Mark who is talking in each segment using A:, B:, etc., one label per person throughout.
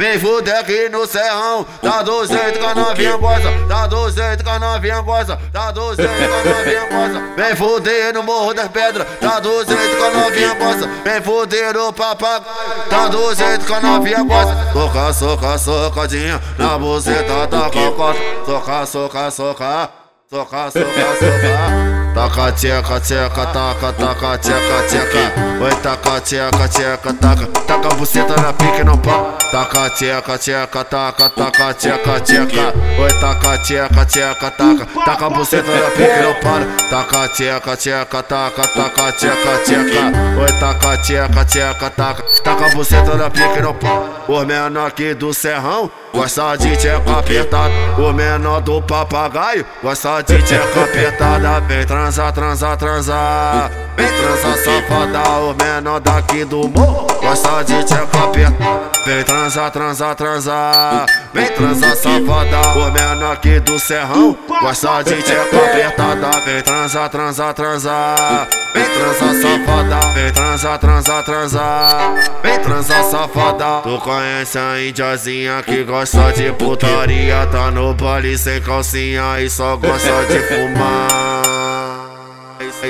A: Vem fuder aqui no serrão, tá do jeito que a novinha gosta, tá do jeito que a novinha gosta, tá do jeito que a novinha gosta. Vem fuder no morro das pedras, tá do jeito que a novinha gosta. Vem fuder no papagaio, tá do jeito que a novinha gosta. Soca, soca, socadinha na buceta da cocota. Soca, soca, soca. Soca, soca, soca. Taca, tcheca, tcheca, taca, taca, tcheca, tcheca. Oi, taca, tcheca, tcheca, taca. Taca buceta na pique, não pá. Taca, tcheca, tcheca, taca, taca, tcheca, tcheca. Oi, taca, tcheca, tcheca, taca. Taca buceta na pique, não para. Taca, tcheca, tcheca, taca, taca, tcheca, tcheca. Oi, taca, tcheca, tcheca, taca. Taca buceta na pique, não para. Os menor aqui do serrão gosta de tcheca apertada. O menor do papagaio gosta de tcheca apertada. Vem transar, transar, transar. Vem transar, safada. O menor daqui do morro gosta de tcheca apertada. Vem transar, transar, transar. Vem transar, safada. O menor aqui do serrão gosta de tcheca apertada. Vem transar, transar, transar. Vem transar, safada. Vem transar, transar, transar. Vem transar, safada. Tu conhece a indiazinha que gosta de putaria Tá no baile sem calcinha e só gosta de fumar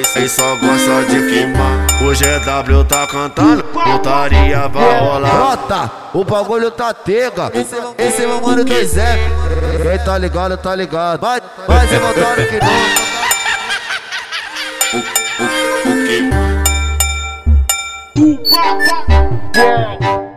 A: E só gosta de fumar O GW tá cantando, putaria vai rolar.
B: Brota, o bagulho tá tega. Esse é meu mano 2F Quem tá ligado, tá ligado. Vai, vai se voltando que não.
C: Tu papa,